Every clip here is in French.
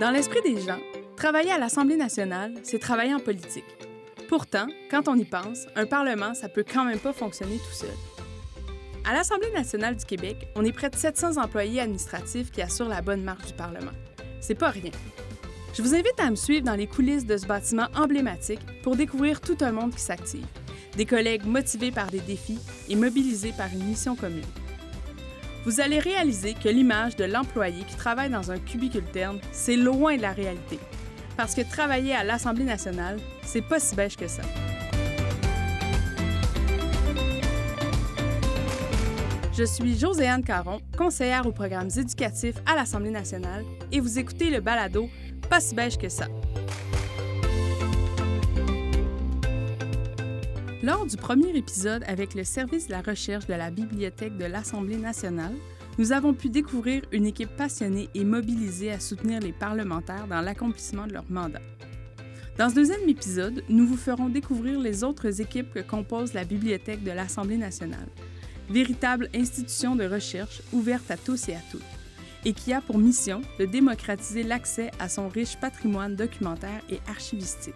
Dans l'esprit des gens, travailler à l'Assemblée nationale, c'est travailler en politique. Pourtant, quand on y pense, un Parlement, ça peut quand même pas fonctionner tout seul. À l'Assemblée nationale du Québec, on est près de 700 employés administratifs qui assurent la bonne marche du Parlement. C'est pas rien. Je vous invite à me suivre dans les coulisses de ce bâtiment emblématique pour découvrir tout un monde qui s'active. Des collègues motivés par des défis et mobilisés par une mission commune. Vous allez réaliser que l'image de l'employé qui travaille dans un cubicule terne, c'est loin de la réalité. Parce que travailler à l'Assemblée nationale, c'est pas si bêche que ça. Je suis Joséanne Caron, conseillère aux programmes éducatifs à l'Assemblée nationale, et vous écoutez le balado Pas si beige que ça. Lors du premier épisode avec le service de la recherche de la Bibliothèque de l'Assemblée nationale, nous avons pu découvrir une équipe passionnée et mobilisée à soutenir les parlementaires dans l'accomplissement de leur mandat. Dans ce deuxième épisode, nous vous ferons découvrir les autres équipes que compose la Bibliothèque de l'Assemblée nationale, véritable institution de recherche ouverte à tous et à toutes, et qui a pour mission de démocratiser l'accès à son riche patrimoine documentaire et archivistique.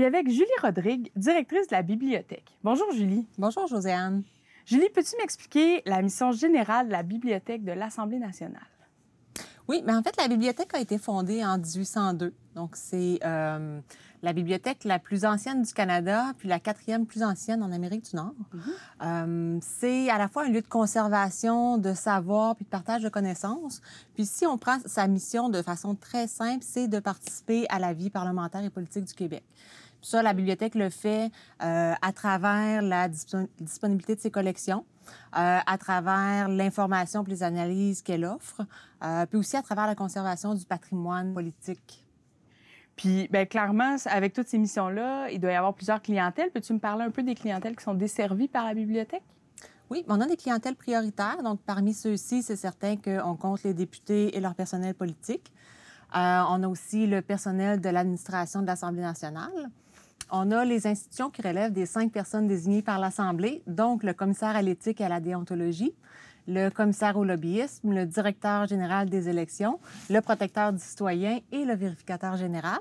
Suis avec Julie Rodrigue, directrice de la bibliothèque. Bonjour Julie. Bonjour Joséanne. Julie, peux-tu m'expliquer la mission générale de la Bibliothèque de l'Assemblée nationale? Oui, mais en fait, la bibliothèque a été fondée en 1802. Donc, c'est euh, la bibliothèque la plus ancienne du Canada, puis la quatrième plus ancienne en Amérique du Nord. Euh, c'est à la fois un lieu de conservation, de savoir, puis de partage de connaissances. Puis si on prend sa mission de façon très simple, c'est de participer à la vie parlementaire et politique du Québec. Ça, la bibliothèque le fait euh, à travers la disponibilité de ses collections, euh, à travers l'information et les analyses qu'elle offre, euh, puis aussi à travers la conservation du patrimoine politique. Puis, bien, clairement, avec toutes ces missions-là, il doit y avoir plusieurs clientèles. Peux-tu me parler un peu des clientèles qui sont desservies par la bibliothèque? Oui, on a des clientèles prioritaires. Donc, parmi ceux-ci, c'est certain qu'on compte les députés et leur personnel politique. on a aussi le personnel de l'administration de l'Assemblée nationale on a les institutions qui relèvent des cinq personnes désignées par l'Assemblée, donc le commissaire à l'éthique et à la déontologie, le commissaire au lobbyisme, le directeur général des élections, le protecteur du citoyen et le vérificateur général.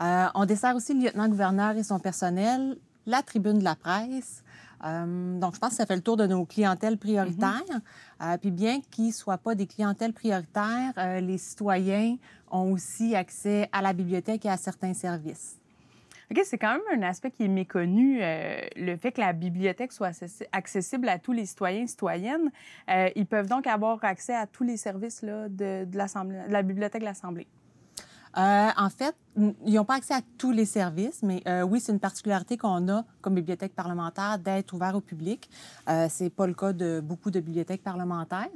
Euh, on dessert aussi le lieutenant-gouverneur et son personnel, la tribune de la presse. Euh, donc, je pense que ça fait le tour de nos clientèles prioritaires. Mm-hmm. Euh, puis bien qu'ils ne soient pas des clientèles prioritaires, les citoyens ont aussi accès à la bibliothèque et à certains services. C'est quand même un aspect qui est méconnu, euh, le fait que la bibliothèque soit accessible à tous les citoyens et citoyennes. Euh, ils peuvent donc avoir accès à tous les services de, la bibliothèque de l'Assemblée. Euh, en fait, ils n'ont pas accès à tous les services, mais oui, c'est une particularité qu'on a comme bibliothèque parlementaire d'être ouvert au public. Euh, c'est pas le cas de beaucoup de bibliothèques parlementaires.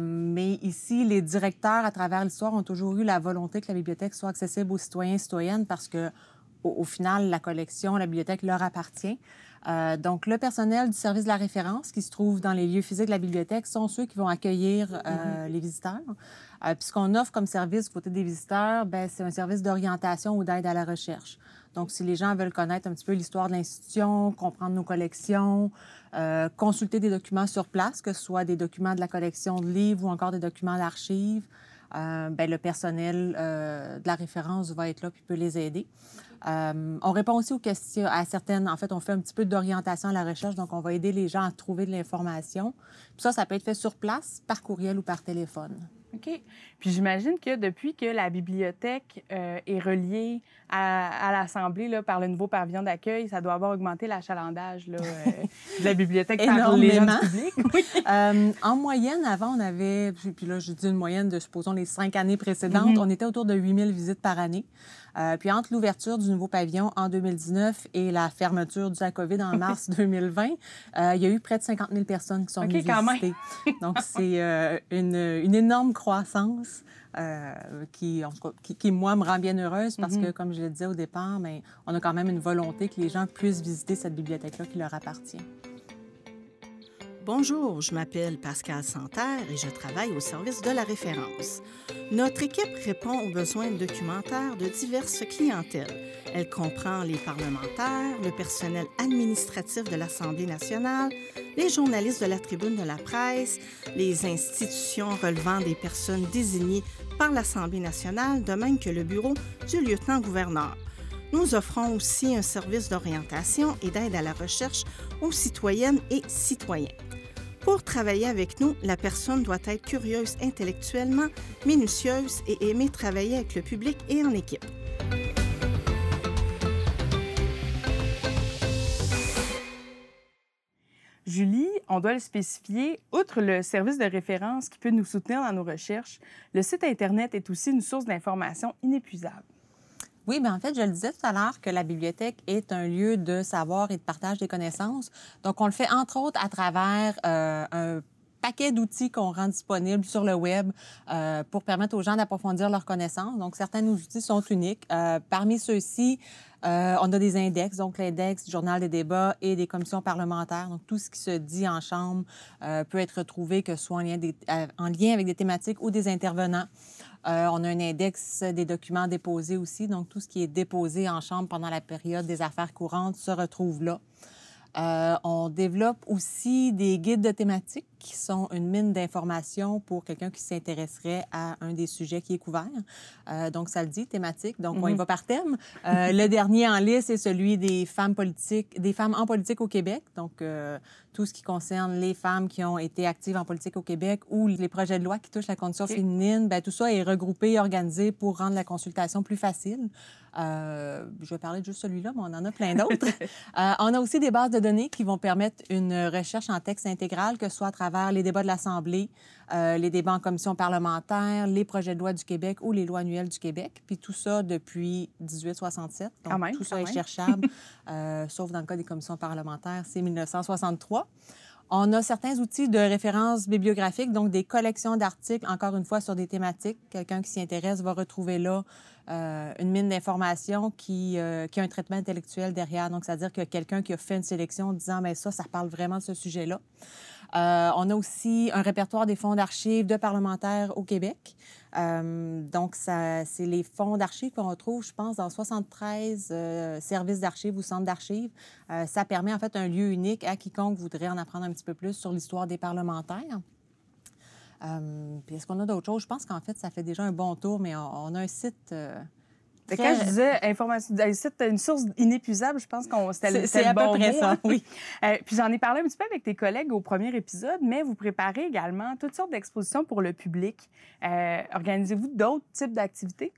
mais ici, les directeurs, à travers l'histoire, ont toujours eu la volonté que la bibliothèque soit accessible aux citoyens et citoyennes parce que au, final, la collection, la bibliothèque leur appartient. Euh, donc, le personnel du service de la référence qui se trouve dans les lieux physiques de la bibliothèque sont ceux qui vont accueillir euh, mm-hmm. les visiteurs. Euh, puis ce qu'on offre comme service du côté des visiteurs, ben, c'est un service d'orientation ou d'aide à la recherche. Donc, si les gens veulent connaître un petit peu l'histoire de l'institution, comprendre nos collections, euh, consulter des documents sur place, que ce soit des documents de la collection de livres ou encore des documents d'archives, euh, ben, le personnel euh, de la référence va être là puis peut les aider. Euh, on répond aussi aux questions, à certaines. En fait, on fait un petit peu d'orientation à la recherche, donc on va aider les gens à trouver de l'information. ça, ça peut être fait sur place, par courriel ou par téléphone. OK. Puis j'imagine que depuis que la bibliothèque euh, est reliée à, l'Assemblée par le nouveau pavillon d'accueil, ça doit avoir augmenté l'achalandage euh, de la bibliothèque par les gens du euh, en moyenne, avant, on avait, puis là, je dis une moyenne de, supposons, les cinq années précédentes, mm-hmm. on était autour de 8000 visites par année. Euh, puis entre l'ouverture du nouveau pavillon en 2019 et la fermeture du la COVID en mars 2020, euh, il y a eu près de 50 000 personnes qui sont venues visiter. Donc, c'est euh, une, une, énorme croissance. Qui, qui, moi, me rend bien heureuse parce que, mm-hmm. comme je le disais au départ, mais on a quand même une volonté que les gens puissent visiter cette bibliothèque-là qui leur appartient. Bonjour, je m'appelle Pascal Santerre et je travaille au service de la référence. Notre équipe répond aux besoins documentaires de diverses clientèles. Elle comprend les parlementaires, le personnel administratif de l'Assemblée nationale, les journalistes de la tribune de la presse, les institutions relevant des personnes désignées par l'Assemblée nationale, de même que le bureau du lieutenant-gouverneur. Nous offrons aussi un service d'orientation et d'aide à la recherche aux citoyennes et citoyens. Pour travailler avec nous, la personne doit être curieuse intellectuellement, minutieuse et aimer travailler avec le public et en équipe. Julie, on doit le spécifier, outre le service de référence qui peut nous soutenir dans nos recherches, le site Internet est aussi une source d'information inépuisable. Oui, bien en fait, je le disais tout à l'heure que la bibliothèque est un lieu de savoir et de partage des connaissances. Donc, on le fait entre autres à travers euh, un paquet d'outils qu'on rend disponibles sur le web euh, pour permettre aux gens d'approfondir leurs connaissances. Donc, certains de nos outils sont uniques. Euh, parmi ceux-ci, on a des index, donc l'index du Journal des débats et des commissions parlementaires. Donc, tout ce qui se dit en chambre peut être retrouvé, que ce soit en lien avec des thématiques ou des intervenants. Euh, on a un index des documents déposés aussi. Donc, tout ce qui est déposé en chambre pendant la période des affaires courantes se retrouve là. Euh, on développe aussi des guides de thématiques qui sont une mine d'informations pour quelqu'un qui s'intéresserait à un des sujets qui est couvert. Euh, donc, ça le dit, thématique. Donc, on y va par thème. Euh, le dernier en liste, c'est celui des femmes politiques, des femmes en politique au Québec. Donc, euh, tout ce qui concerne les femmes qui ont été actives en politique au Québec ou les projets de loi qui touchent la condition féminine, ben, tout ça est regroupé et organisé pour rendre la consultation plus facile. Euh, je vais parler de juste celui-là, mais on en a plein d'autres. Euh, on a aussi des bases de données qui vont permettre une recherche en texte intégral, que ce soit à travers les débats de l'Assemblée, euh, les débats en commission parlementaire, les projets de loi du Québec ou les lois annuelles du Québec. Puis tout ça depuis 1867. Donc, même, tout ça est cherchable, euh, sauf dans le cas des commissions parlementaires, c'est 1963. On a certains outils de référence bibliographique, donc des collections d'articles, encore une fois, sur des thématiques. Quelqu'un qui s'y intéresse va retrouver là euh, une mine d'informations qui, euh, qui a un traitement intellectuel derrière. Donc, c'est-à-dire que quelqu'un qui a fait une sélection en disant, mais ça, ça parle vraiment de ce sujet-là. Euh, on a aussi un répertoire des fonds d'archives de parlementaires au Québec. Donc, c'est les fonds d'archives qu'on retrouve, je pense, dans 73 euh, services d'archives ou centres d'archives. Ça permet en fait un lieu unique à quiconque voudrait en apprendre un petit peu plus sur l'histoire des parlementaires. Euh, puis est-ce qu'on a d'autres choses? Je pense qu'en fait, ça fait déjà un bon tour, mais on, on a un site. euh, très- Quand je disais information, un site, une source inépuisable, je pense qu'on c'était le- C'est- à peu bon près mot, ça, hein. oui. Euh, puis j'en ai parlé un petit peu avec tes collègues au premier épisode, mais vous préparez également toutes sortes d'expositions pour le public. Euh, Organisez-vous d'autres types d'activités?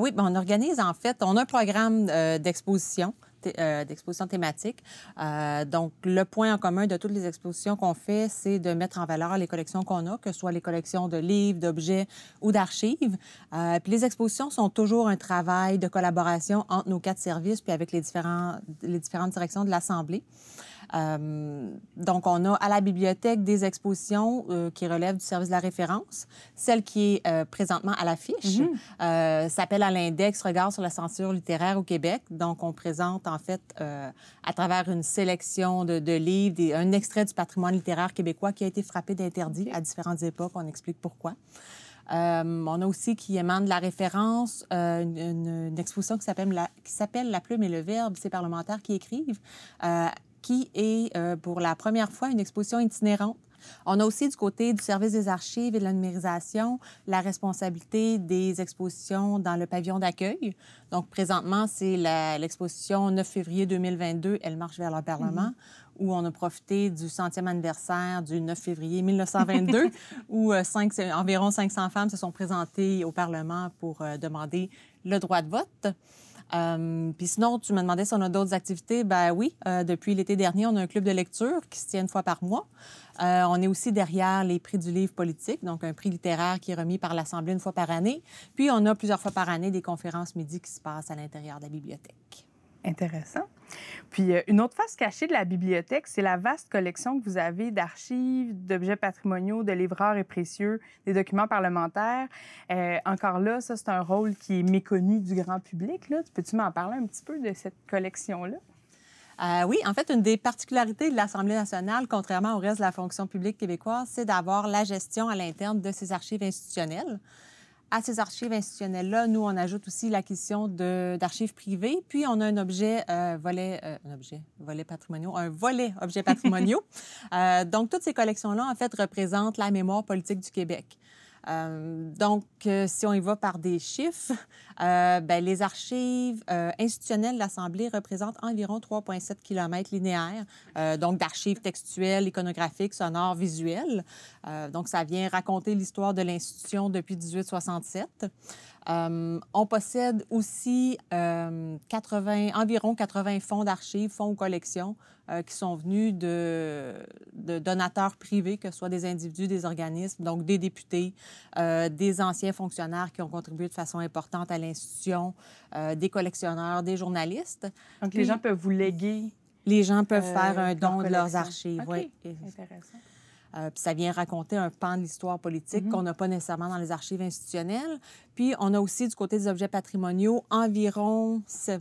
Oui, ben, on organise en fait, on a un programme d'exposition, euh, d'exposition thématique. Euh, donc, le point en commun de toutes les expositions qu'on fait, c'est de mettre en valeur les collections qu'on a, que ce soit les collections de livres, d'objets ou d'archives. Euh, puis les expositions sont toujours un travail de collaboration entre nos quatre services puis avec les, les différentes directions de l'Assemblée. Euh, donc, on a à la bibliothèque des expositions euh, qui relèvent du service de la référence. Celle qui est euh, présentement à l'affiche euh, s'appelle à l'index Regard sur la censure littéraire au Québec. Donc, on présente en fait à travers une sélection de, de livres des- un extrait du patrimoine littéraire québécois qui a été frappé d'interdit à différentes époques. On explique pourquoi. Euh, on a aussi qui émane de la référence euh, une, exposition qui s'appelle la, plume et le verbe, ces parlementaires qui écrivent, euh, qui est euh, pour la première fois une exposition itinérante. On a aussi du côté du service des archives et de la numérisation la responsabilité des expositions dans le pavillon d'accueil. Donc, présentement, c'est l'exposition 9 février 2022, Elle marche vers le Parlement, où on a profité du centième anniversaire du 9 février 1922, où euh, cinq- environ 500 femmes se sont présentées au Parlement pour euh, demander le droit de vote. Euh, Puis sinon, tu me demandais si on a d'autres activités. Ben oui, euh, depuis l'été dernier, on a un club de lecture qui se tient une fois par mois. Euh, on est aussi derrière les prix du livre politique, donc un prix littéraire qui est remis par l'Assemblée une fois par année. Puis on a plusieurs fois par année des conférences midi qui se passent à l'intérieur de la bibliothèque. Intéressant. Puis euh, une autre face cachée de la bibliothèque, c'est la vaste collection que vous avez d'archives, d'objets patrimoniaux, de livres rares et précieux, des documents parlementaires. Euh, encore là, ça, c'est un rôle qui est méconnu du grand public. Là. Peux-tu m'en parler un petit peu de cette collection-là? Euh, oui, en fait, une des particularités de l'Assemblée nationale, contrairement au reste de la fonction publique québécoise, c'est d'avoir la gestion à l'interne de ses archives institutionnelles. À ces archives institutionnelles-là, nous, on ajoute aussi l'acquisition d'archives privées, puis on a un objet euh, volet, euh, un objet, volet patrimoniaux, un volet objets patrimoniaux. euh, donc, toutes ces collections-là, en fait, représentent la mémoire politique du Québec. Euh, donc, euh, si on y va par des chiffres, euh, ben, les archives institutionnelles de l'Assemblée représentent environ 3,7 km linéaires, donc d'archives textuelles, iconographiques, sonores, visuelles. Donc, ça vient raconter l'histoire de l'institution depuis 1867. Euh, on possède aussi euh, 80, environ 80 fonds d'archives, fonds ou collections euh, qui sont venus de, de, donateurs privés, que ce soit des individus, des organismes, donc des députés, des anciens fonctionnaires qui ont contribué de façon importante à l'institution, des collectionneurs, des journalistes. Donc, les gens peuvent vous léguer. Les gens peuvent faire un don de leurs archives. OK. oui. Intéressant. Euh, puis ça vient raconter un pan de l'histoire politique Mhm. qu'on n'a pas nécessairement dans les archives institutionnelles. Puis on a aussi du côté des objets patrimoniaux environ, ce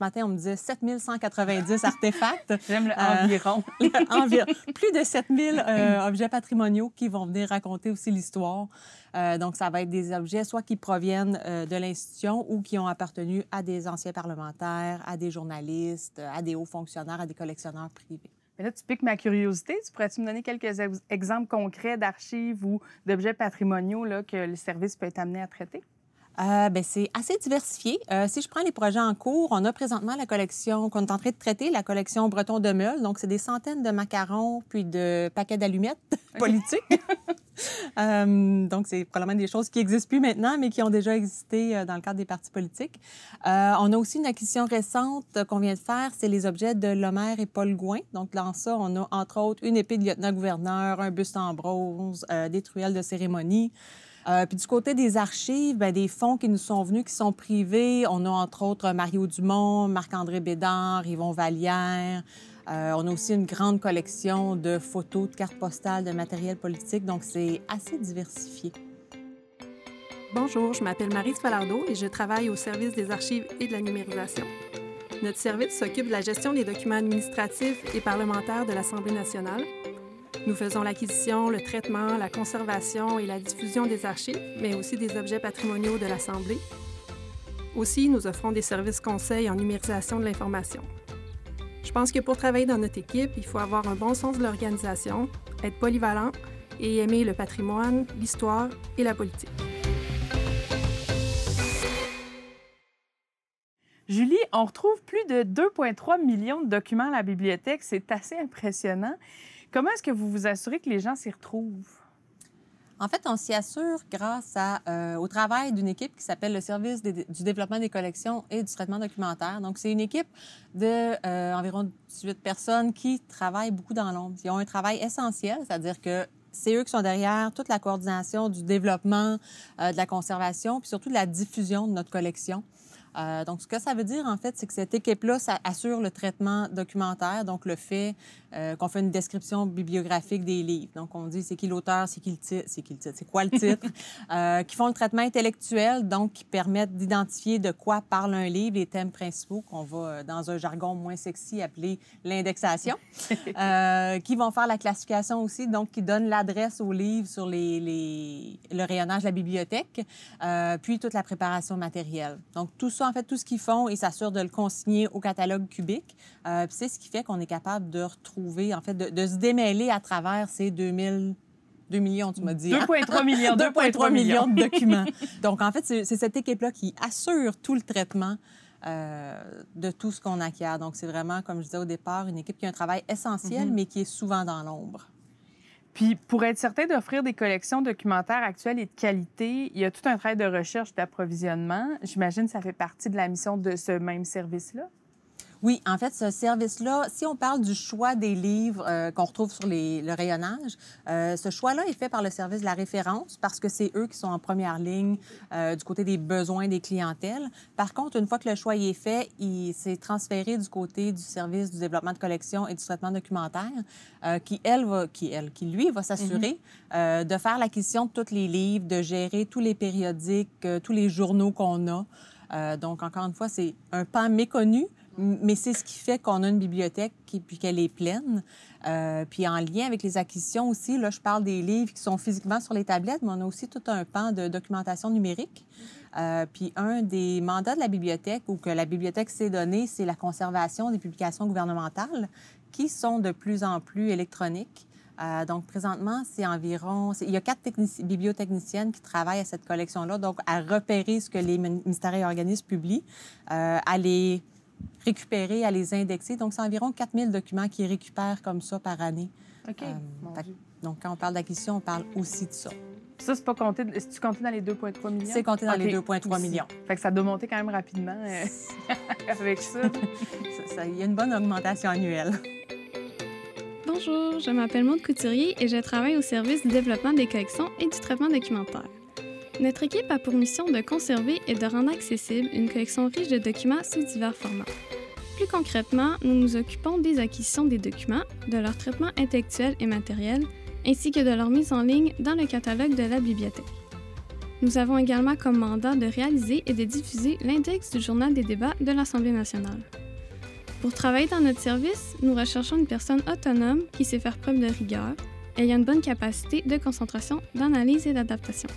matin on me disait 7190 artefacts. J'aime le Euh, environ. environ plus de 7000 euh, objets patrimoniaux qui vont venir raconter aussi l'histoire. Euh, donc, ça va être des objets soit qui proviennent de l'institution ou qui ont appartenu à des anciens parlementaires, à des journalistes, à des hauts fonctionnaires, à des collectionneurs privés. Mais là, tu piques ma curiosité. Tu pourrais-tu me donner quelques ex- exemples concrets d'archives ou d'objets patrimoniaux là, que le service peut être amené à traiter? Euh, ben, c'est assez diversifié. Euh, si je prends les projets en cours, on a présentement la collection qu'on est en train de traiter, la collection Breton de Meule. Donc, c'est des centaines de macarons puis de paquets d'allumettes politiques. Euh, donc, c'est probablement des choses qui n'existent plus maintenant, mais qui ont déjà existé dans le cadre des partis politiques. On a aussi une acquisition récente qu'on vient de faire, c'est les objets de Lomère et Paul Gouin. Donc, dans ça, on a entre autres une épée de lieutenant-gouverneur, un buste en bronze, des truelles de cérémonie. Euh, puis du côté des archives, ben, des fonds qui nous sont venus, qui sont privés, on a entre autres Mario Dumont, Marc-André Bédard, Yvon Vallière. Euh, on a aussi une grande collection de photos, de cartes postales, de matériel politique. Donc, c'est assez diversifié. Bonjour, je m'appelle Marie Falardeau et je travaille au service des archives et de la numérisation. Notre service s'occupe de la gestion des documents administratifs et parlementaires de l'Assemblée nationale. Nous faisons l'acquisition, le traitement, la conservation et la diffusion des archives, mais aussi des objets patrimoniaux de l'Assemblée. Aussi, nous offrons des services conseils en numérisation de l'information. Je pense que pour travailler dans notre équipe, il faut avoir un bon sens de l'organisation, être polyvalent et aimer le patrimoine, l'histoire et la politique. Julie, on retrouve plus de 2,3 millions de documents à la bibliothèque. C'est assez impressionnant. Comment est-ce que vous vous assurez que les gens s'y retrouvent? En fait, on s'y assure grâce euh, au travail d'une équipe qui s'appelle le Service du développement des collections et du traitement documentaire. Donc, c'est une équipe de euh, environ 18 personnes qui travaillent beaucoup dans l'ombre. Ils ont un travail essentiel, c'est-à-dire que c'est eux qui sont derrière toute la coordination du développement, euh, de la conservation, puis surtout de la diffusion de notre collection. Euh, donc, ce que ça veut dire, en fait, c'est que cette équipe-là ça assure le traitement documentaire, donc le fait euh, qu'on fait une description bibliographique des livres. Donc, on dit c'est qui l'auteur, c'est qui le titre, c'est qui le titre, c'est quoi le titre, euh, qui font le traitement intellectuel, donc qui permettent d'identifier de quoi parle un livre, les thèmes principaux qu'on va, dans un jargon moins sexy, appeler l'indexation, qui vont faire la classification aussi, donc qui donnent l'adresse au livre sur les, les- le rayonnage de la bibliothèque, puis toute la préparation matérielle. Donc, tout ça, en fait, tout ce qu'ils font, ils s'assurent de le consigner au catalogue cubique. Euh, c'est ce qui fait qu'on est capable de retrouver, en fait, de, de se démêler à travers ces 2000, 2 millions, tu m'as dit. hein? 2,3 millions. 2,3 millions de documents. Donc, en fait, c'est cette équipe-là qui assure tout le traitement euh, de tout ce qu'on acquiert. Donc, c'est vraiment, comme je disais au départ, une équipe qui a un travail essentiel, Mhm. mais qui est souvent dans l'ombre. Puis, pour être certain d'offrir des collections documentaires actuelles et de qualité, il y a tout un travail de recherche d'approvisionnement. J'imagine que ça fait partie de la mission de ce même service-là. Oui, en fait, ce service-là, si on parle du choix des livres euh, qu'on retrouve sur les- le rayonnage, euh, ce choix-là est fait par le service de la référence parce que c'est eux qui sont en première ligne euh, du côté des besoins des clientèles. Par contre, une fois que le choix y est fait, il s'est transféré du côté du service du développement de collection et du traitement documentaire, qui, elle, va, qui, elle, qui, lui, va s'assurer euh, de faire l'acquisition de tous les livres, de gérer tous les périodiques, tous les journaux qu'on a. Donc, encore une fois, c'est un pan méconnu, Mais c'est ce qui fait qu'on a une bibliothèque et puis qu'elle est pleine. Euh, puis en lien avec les acquisitions aussi, là, je parle des livres qui sont physiquement sur les tablettes, mais on a aussi tout un pan de documentation numérique. Euh, puis un des mandats de la bibliothèque ou que la bibliothèque s'est donné, c'est la conservation des publications gouvernementales qui sont de plus en plus électroniques. Euh, donc, présentement, c'est environ... Il y a quatre bibliotechniciennes qui travaillent à cette collection-là, donc à repérer ce que les ministères et organismes publient, à les récupérer, à les indexer. Donc, c'est environ 4000 documents qu'ils récupèrent comme ça par année. OK. Euh, donc, quand on parle d'acquisition, on parle aussi de ça. Ça, c'est pas compté. Est-ce que tu compté dans les 2,3 millions? C'est compté dans les 2,3 millions. Fait que ça doit monter quand même rapidement avec ça. Il y a une bonne augmentation annuelle. Bonjour, je m'appelle Maude Couturier et je travaille au service du développement des collections et du traitement documentaire. Notre équipe a pour mission de conserver et de rendre accessible une collection riche de documents sous divers formats. Plus concrètement, nous nous occupons des acquisitions des documents, de leur traitement intellectuel et matériel, ainsi que de leur mise en ligne dans le catalogue de la bibliothèque. Nous avons également comme mandat de réaliser et de diffuser l'index du journal des débats de l'Assemblée nationale. Pour travailler dans notre service, nous recherchons une personne autonome qui sait faire preuve de rigueur, ayant une bonne capacité de concentration, d'analyse et d'adaptation.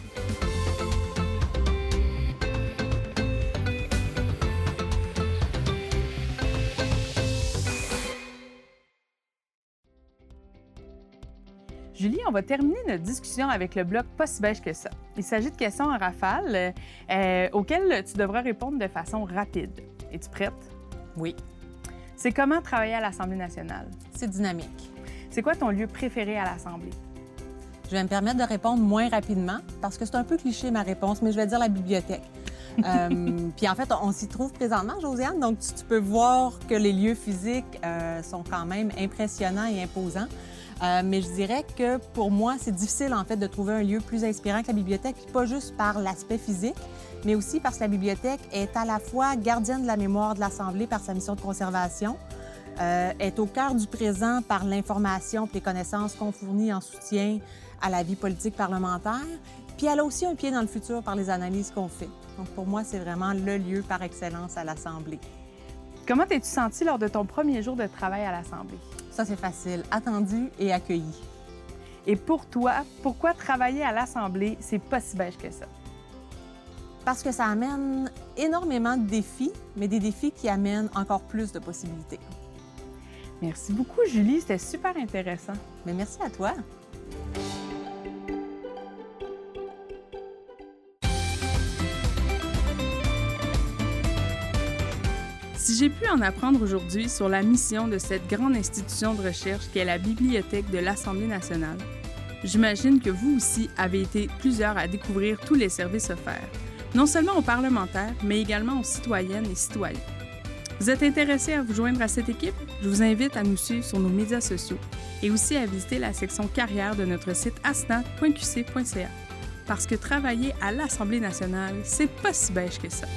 Julie, on va terminer notre discussion avec le bloc pas si beige que ça. Il s'agit de questions en rafale euh, auxquelles tu devras répondre de façon rapide. Es-tu prête? Oui. C'est comment travailler à l'Assemblée nationale? C'est dynamique. C'est quoi ton lieu préféré à l'Assemblée? Je vais me permettre de répondre moins rapidement parce que c'est un peu cliché ma réponse, mais je vais dire la bibliothèque. euh, puis en fait, on, s'y trouve présentement, Josiane, donc tu, peux voir que les lieux physiques euh, sont quand même impressionnants et imposants. Euh, mais je dirais que pour moi, c'est difficile en fait de trouver un lieu plus inspirant que la bibliothèque, pas juste par l'aspect physique, mais aussi parce que la bibliothèque est à la fois gardienne de la mémoire de l'Assemblée par sa mission de conservation, euh, est au cœur du présent par l'information et les connaissances qu'on fournit en soutien à la vie politique parlementaire, puis elle a aussi un pied dans le futur par les analyses qu'on fait. Donc pour moi, c'est vraiment le lieu par excellence à l'Assemblée. Comment t'es-tu senti lors de ton premier jour de travail à l'Assemblée? Ça, c'est facile. Attendu et accueilli. Et pour toi, pourquoi travailler à l'Assemblée, c'est pas si beige que ça? Parce que ça amène énormément de défis, mais des défis qui amènent encore plus de possibilités. Merci beaucoup, Julie. C'était super intéressant. Mais merci à toi. Si j'ai pu en apprendre aujourd'hui sur la mission de cette grande institution de recherche qu'est la Bibliothèque de l'Assemblée nationale, j'imagine que vous aussi avez été plusieurs à découvrir tous les services offerts, non seulement aux parlementaires, mais également aux citoyennes et citoyens. Vous êtes intéressé à vous joindre à cette équipe? Je vous invite à nous suivre sur nos médias sociaux et aussi à visiter la section carrière de notre site asnat.qc.ca. Parce que travailler à l'Assemblée nationale, c'est pas si beige que ça.